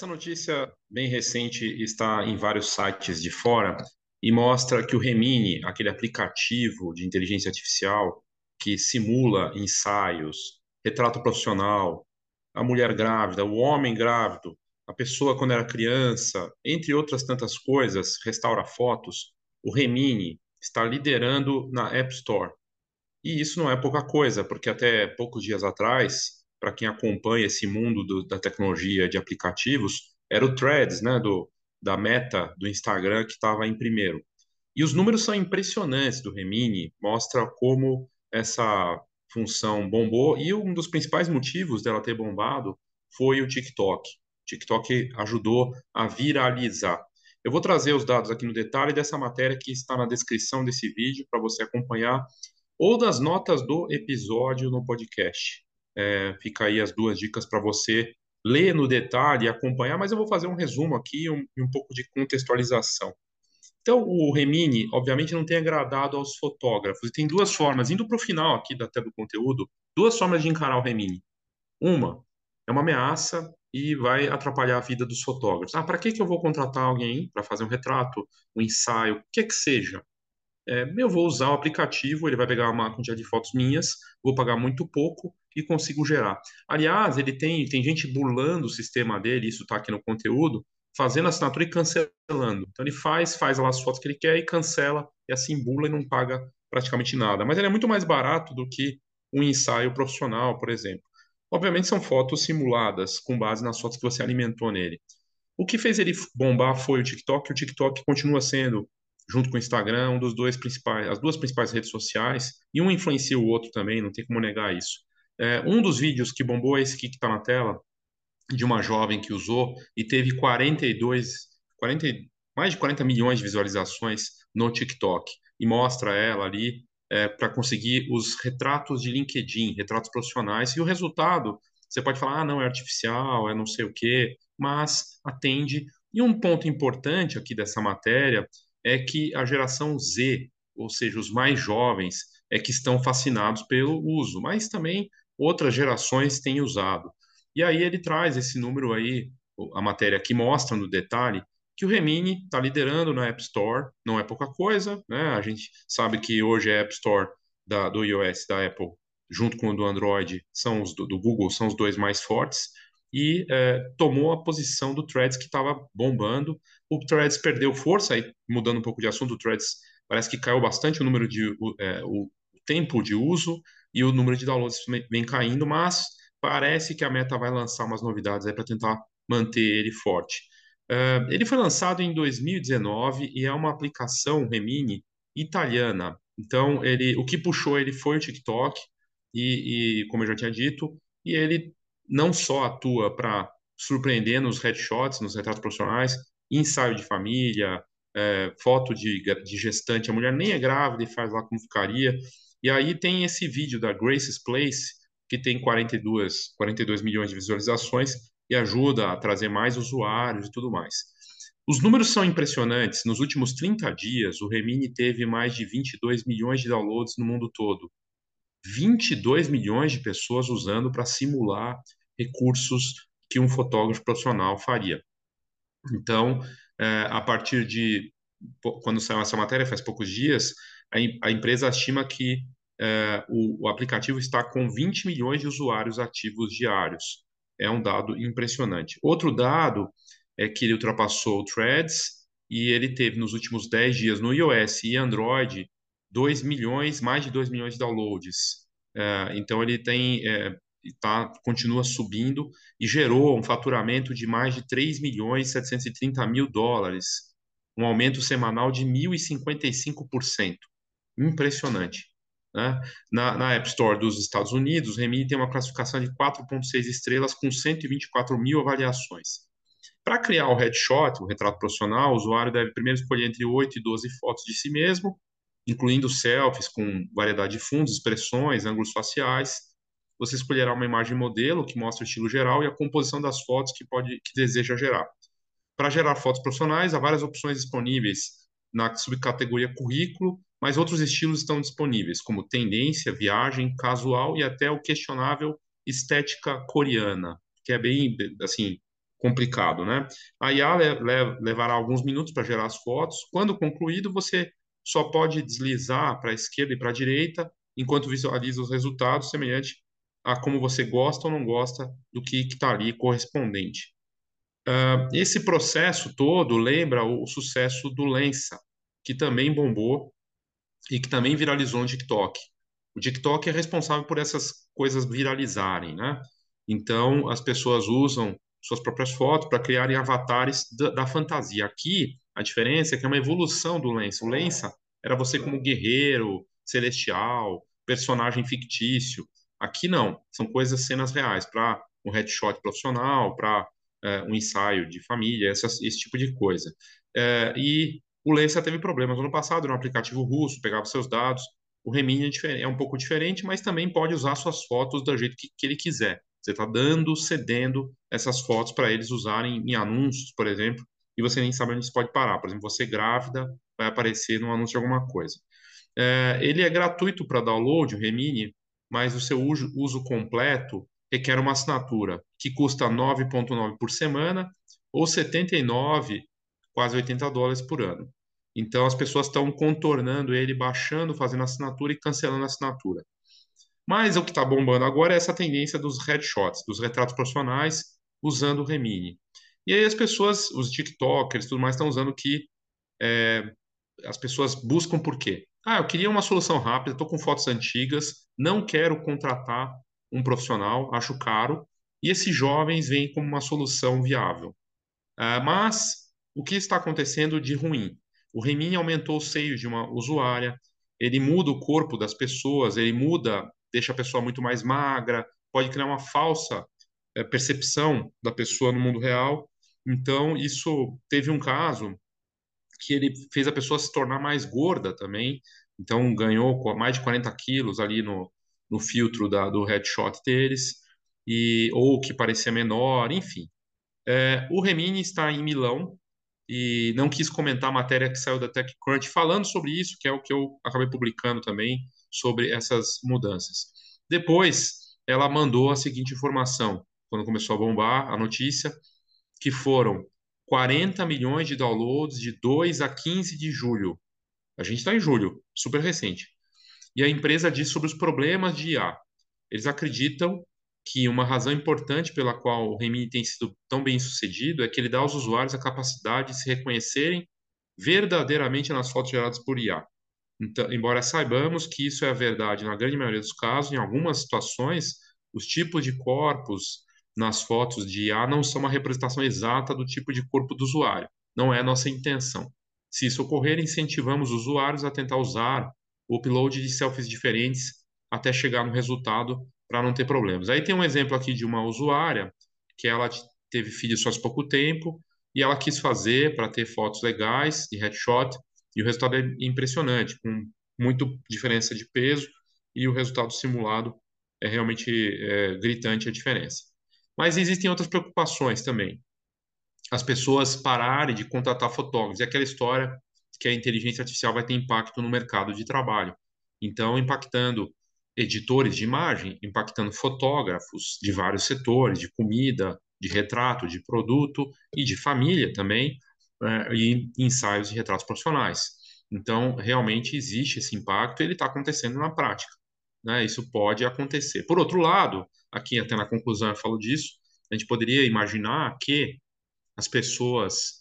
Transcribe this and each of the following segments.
Essa notícia bem recente está em vários sites de fora e mostra que o Remini, aquele aplicativo de inteligência artificial que simula ensaios, retrato profissional, a mulher grávida, o homem grávido, a pessoa quando era criança, entre outras tantas coisas, restaura fotos, o Remini está liderando na App Store. E isso não é pouca coisa, porque até poucos dias atrás, para quem acompanha esse mundo do, da tecnologia de aplicativos, era o Threads, né, do, da Meta, do Instagram, que estava em primeiro. E os números são impressionantes do Remini, mostra como essa função bombou, e um dos principais motivos dela ter bombado foi o TikTok. O TikTok ajudou a viralizar. Eu vou trazer os dados aqui no detalhe dessa matéria que está na descrição desse vídeo para você acompanhar, ou das notas do episódio no podcast. É, fica aí as duas dicas para você ler no detalhe acompanhar, mas eu vou fazer um resumo aqui e um, um pouco de contextualização. Então, o Remini, obviamente, não tem agradado aos fotógrafos. E tem duas formas, indo para o final aqui até do conteúdo, duas formas de encarar o Remini. Uma, é uma ameaça e vai atrapalhar a vida dos fotógrafos. Ah, para que, que eu vou contratar alguém para fazer um retrato, um ensaio, o que que seja? É, eu vou usar o aplicativo, ele vai pegar uma quantidade de fotos minhas, vou pagar muito pouco e consigo gerar. Aliás, ele tem, tem gente burlando o sistema dele, isso está aqui no conteúdo, fazendo assinatura e cancelando. Então ele faz, faz lá as fotos que ele quer e cancela, e assim bula e não paga praticamente nada. Mas ele é muito mais barato do que um ensaio profissional, por exemplo. Obviamente são fotos simuladas, com base nas fotos que você alimentou nele. O que fez ele bombar foi o TikTok, o TikTok continua sendo, junto com o Instagram, um dos dois principais, as duas principais redes sociais, e um influencia o outro também, não tem como negar isso. É, um dos vídeos que bombou é esse aqui que está na tela, de uma jovem que usou e teve 42, 40, mais de 40 milhões de visualizações no TikTok. E mostra ela ali é, para conseguir os retratos de LinkedIn, retratos profissionais. E o resultado, você pode falar, ah, não, é artificial, é não sei o quê, mas atende. E um ponto importante aqui dessa matéria é que a geração Z, ou seja, os mais jovens, é que estão fascinados pelo uso, mas também outras gerações têm usado. E aí ele traz esse número aí, a matéria que mostra no detalhe, que o Remini está liderando na App Store, não é pouca coisa, né? A gente sabe que hoje a App Store da, do iOS da Apple, junto com o do Android, são os do, do Google, são os dois mais fortes, e é, tomou a posição do Threads que estava bombando. O Threads perdeu força, aí mudando um pouco de assunto, o Threads parece que caiu bastante o número de é, o tempo de uso e o número de downloads vem caindo, mas parece que a Meta vai lançar umas novidades para tentar manter ele forte. Uh, ele foi lançado em 2019 e é uma aplicação Remini italiana. Então, ele, o que puxou ele foi o TikTok e, e como eu já tinha dito, e ele não só atua para surpreender nos headshots, nos retratos profissionais, ensaio de família, é, foto de, de gestante, a mulher nem é grávida e faz lá como ficaria. E aí tem esse vídeo da Grace's Place, que tem 42, 42 milhões de visualizações e ajuda a trazer mais usuários e tudo mais. Os números são impressionantes. Nos últimos 30 dias, o Remini teve mais de 22 milhões de downloads no mundo todo. 22 milhões de pessoas usando para simular recursos que um fotógrafo profissional faria. Então, é, a partir de quando saiu essa matéria, faz poucos dias, a, empresa estima que é, o, aplicativo está com 20 milhões de usuários ativos diários. É um dado impressionante. Outro dado é que ele ultrapassou o Threads e ele teve nos últimos 10 dias no iOS e Android 2 milhões, mais de 2 milhões de downloads. É, então ele tem é, tá, continua subindo e gerou um faturamento de mais de 3 milhões 730 mil dólares, um aumento semanal de 1.055%. Impressionante. Né? Na, na, App Store dos Estados Unidos, o Remini tem uma classificação de 4,6 estrelas com 124 mil avaliações. Para criar o headshot, o retrato profissional, o usuário deve primeiro escolher entre 8 e 12 fotos de si mesmo, incluindo selfies com variedade de fundos, expressões, ângulos faciais. Você escolherá uma imagem modelo que mostra o estilo geral e a composição das fotos que, pode, que deseja gerar. Para gerar fotos profissionais, há várias opções disponíveis na subcategoria currículo mas outros estilos estão disponíveis, como tendência, viagem, casual e até o questionável estética coreana, que é bem, assim, complicado, né? A IA le le levará alguns minutos para gerar as fotos. Quando concluído, você só pode deslizar para a esquerda e para a direita, enquanto visualiza os resultados, semelhante a como você gosta ou não gosta do que está ali correspondente. Uh, esse processo todo lembra o, sucesso do Lensa, que também bombou e que também viralizou no TikTok. O TikTok é responsável por essas coisas viralizarem, né? Então, as pessoas usam suas próprias fotos para criarem avatares da, da, fantasia. Aqui, a diferença é que é uma evolução do Lensa. O Lensa era você como guerreiro, celestial, personagem fictício. Aqui não, são coisas, cenas reais, para um headshot profissional, para é, um ensaio de família, esse tipo de coisa. É, e o Lensa teve problemas no ano passado, no aplicativo russo, pegava seus dados. O Remini é, é, um pouco diferente, mas também pode usar suas fotos do jeito que, que ele quiser. Você está dando, cedendo essas fotos para eles usarem em anúncios, por exemplo, e você nem sabe onde isso pode parar. Por exemplo, você grávida vai aparecer no anúncio de alguma coisa. É, ele é gratuito para download, o Remini, mas o seu uso, uso completo requer uma assinatura que custa 9,9 por semana ou 79, quase 80 dólares por ano. Então as pessoas estão contornando ele, baixando, fazendo assinatura e cancelando a assinatura. Mas o que está bombando agora é essa tendência dos headshots, dos retratos profissionais usando o Remini. E aí as pessoas, os TikTokers, tudo mais, estão usando que é, as pessoas buscam por quê? Ah, eu queria uma solução rápida, estou com fotos antigas, não quero contratar um profissional, acho caro, e esses jovens vêm como uma solução viável. Uh, mas o que está acontecendo de ruim? O Remini aumentou o seio de uma usuária, ele muda o corpo das pessoas, ele muda deixa a pessoa muito mais magra, pode criar uma falsa é, percepção da pessoa no mundo real. Então, isso teve um caso que ele fez a pessoa se tornar mais gorda também. Então, ganhou mais de 40 quilos ali no, no filtro da, do headshot deles, e, ou que parecia menor, enfim. É, o Remini está em Milão e não quis comentar a matéria que saiu da TechCrunch falando sobre isso, que é o que eu acabei publicando também sobre essas mudanças. Depois, ela mandou a seguinte informação, quando começou a bombar a notícia, que foram 40 milhões de downloads de 2 a 15 de julho. A gente está em julho, super recente. E a empresa diz sobre os problemas de IA. Eles acreditam que uma razão importante pela qual o Remini tem sido tão bem sucedido é que ele dá aos usuários a capacidade de se reconhecerem verdadeiramente nas fotos geradas por IA. Então, embora saibamos que isso é a verdade na grande maioria dos casos, em algumas situações, os tipos de corpos nas fotos de IA não são uma representação exata do tipo de corpo do usuário. Não é nossa intenção. Se isso ocorrer, incentivamos os usuários a tentar usar o upload de selfies diferentes até chegar no resultado para não ter problemas. Aí tem um exemplo aqui de uma usuária que ela teve filhos faz pouco tempo e ela quis fazer para ter fotos legais de headshot e o resultado é impressionante, com muito diferença de peso e o resultado simulado é realmente é, gritante a diferença. Mas existem outras preocupações também. As pessoas pararem de contratar fotógrafos. É aquela história que a inteligência artificial vai ter impacto no mercado de trabalho. Então, impactando editores de imagem, impactando fotógrafos de vários setores, de comida, de retrato, de produto e de família também, é, e ensaios de retratos profissionais. Então, realmente existe esse impacto ele está acontecendo na prática. Né? Isso pode acontecer. Por outro lado, aqui até na conclusão eu falo disso, a gente poderia imaginar que as pessoas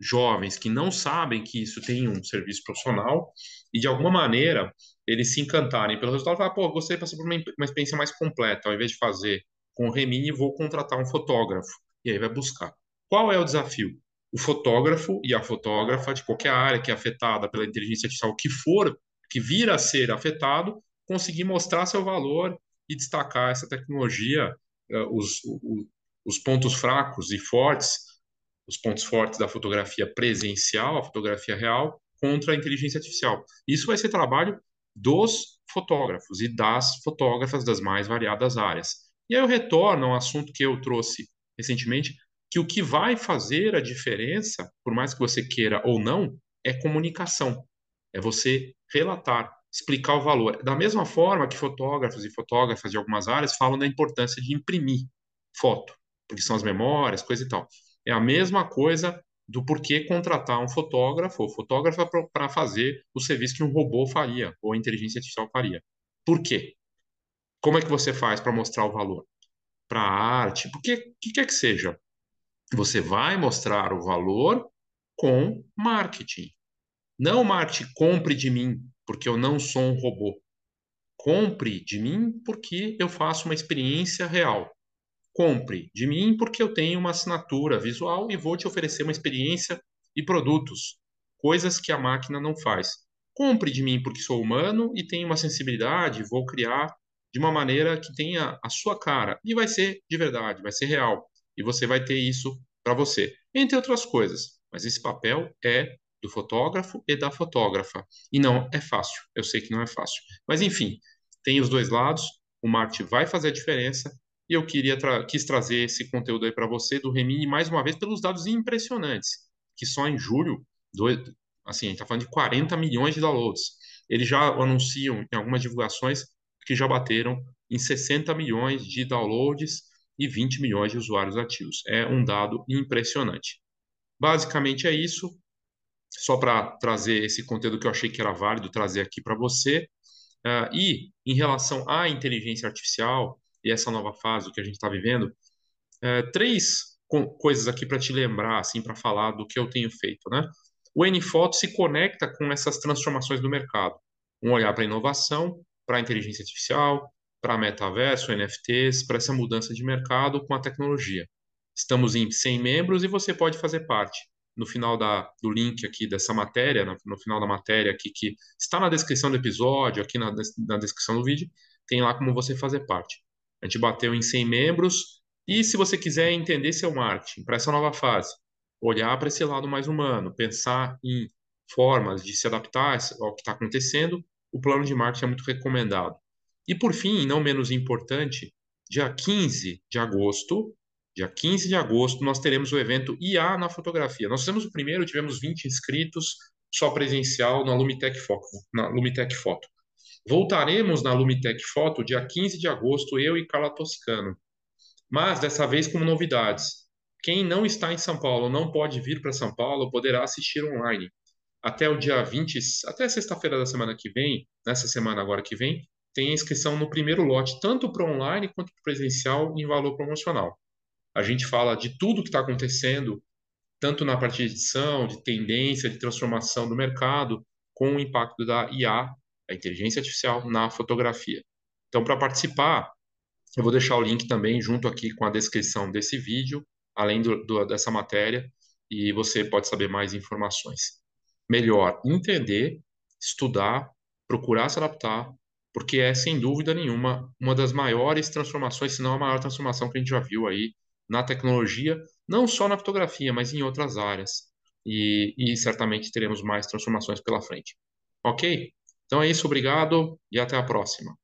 jovens que não sabem que isso tem um serviço profissional e de alguma maneira eles se encantarem pelo resultado e falar, pô, gostaria de passar por uma, uma experiência mais completa, ao invés de fazer com o Remini, vou contratar um fotógrafo. E aí vai buscar. Qual é o desafio? o fotógrafo e a fotógrafa de qualquer área que é afetada pela inteligência artificial, que for, que vir a ser afetado, conseguir mostrar seu valor e destacar essa tecnologia, uh, os, os pontos fracos e fortes, os pontos fortes da fotografia presencial, a fotografia real, contra a inteligência artificial. Isso vai ser trabalho dos fotógrafos e das fotógrafas das mais variadas áreas. E aí eu retorno ao assunto que eu trouxe recentemente, que o que vai fazer a diferença, por mais que você queira ou não, é comunicação. É você relatar, explicar o valor. Da mesma forma que fotógrafos e fotógrafas de algumas áreas falam da importância de imprimir foto. porque são as memórias, coisa e tal. É a mesma coisa do porquê contratar um fotógrafo ou fotógrafa para fazer o serviço que um robô faria ou a inteligência artificial faria. Por quê? Como é que você faz para mostrar o valor? Para a arte, porque que quer que seja, você vai mostrar o valor com marketing. Não marketing compre de mim, porque eu não sou um robô. Compre de mim porque eu faço uma experiência real. Compre de mim porque eu tenho uma assinatura visual e vou te oferecer uma experiência e produtos, coisas que a máquina não faz. Compre de mim porque sou humano e tenho uma sensibilidade, vou criar de uma maneira que tenha a sua cara e vai ser de verdade, vai ser real e você vai ter isso para você, entre outras coisas. Mas esse papel é do fotógrafo e da fotógrafa. E não é fácil. Eu sei que não é fácil. Mas enfim, tem os dois lados. O marketing vai fazer a diferença. E eu queria tra quis trazer esse conteúdo aí para você do Remini mais uma vez pelos dados impressionantes, que só em julho, assim, a gente está falando de 40 milhões de downloads. Eles já anunciam em algumas divulgações que já bateram em 60 milhões de downloads e 20 milhões de usuários ativos. É um dado impressionante. Basicamente é isso só para trazer esse conteúdo que eu achei que era válido trazer aqui para você. Uh, e em relação à inteligência artificial e essa nova fase que a gente está vivendo, uh, três co coisas aqui para te lembrar, assim, para falar do que eu tenho feito, né? O NFoto se conecta com essas transformações do mercado. Um olhar para inovação, para inteligência artificial, para metaverso, NFTs, para essa mudança de mercado com a tecnologia. Estamos em 100 membros e você pode fazer parte no final da, do link aqui dessa matéria, no, no, final da matéria aqui, que está na descrição do episódio, aqui na, na descrição do vídeo, tem lá como você fazer parte. A gente bateu em 100 membros, e se você quiser entender seu marketing para essa nova fase, olhar para esse lado mais humano, pensar em formas de se adaptar ao que está acontecendo, o plano de marketing é muito recomendado. E por fim, não menos importante, dia 15 de agosto, Dia 15 de agosto, nós teremos o evento IA na fotografia. Nós fizemos o primeiro, tivemos 20 inscritos, só presencial na Lumitec Foto. Na Lumitec Foto. Voltaremos na Lumitec Foto dia 15 de agosto, eu e Carla Toscano. Mas dessa vez com novidades. Quem não está em São Paulo, não pode vir para São Paulo, poderá assistir online. Até o dia 20, até sexta-feira da semana que vem, nessa semana agora que vem, tem inscrição no primeiro lote, tanto para online quanto para presencial, em valor promocional. A gente fala de tudo que está acontecendo, tanto na parte de edição, de tendência, de transformação do mercado, com o impacto da IA, a inteligência artificial, na fotografia. Então, para participar, eu vou deixar o link também junto aqui com a descrição desse vídeo, além do, do, dessa matéria, e você pode saber mais informações. Melhor entender, estudar, procurar se adaptar, porque é, sem dúvida nenhuma, uma das maiores transformações, se não a maior transformação que a gente já viu aí na tecnologia, não só na fotografia, mas em outras áreas. E, e certamente teremos mais transformações pela frente. Ok? Então é isso, obrigado e até a próxima.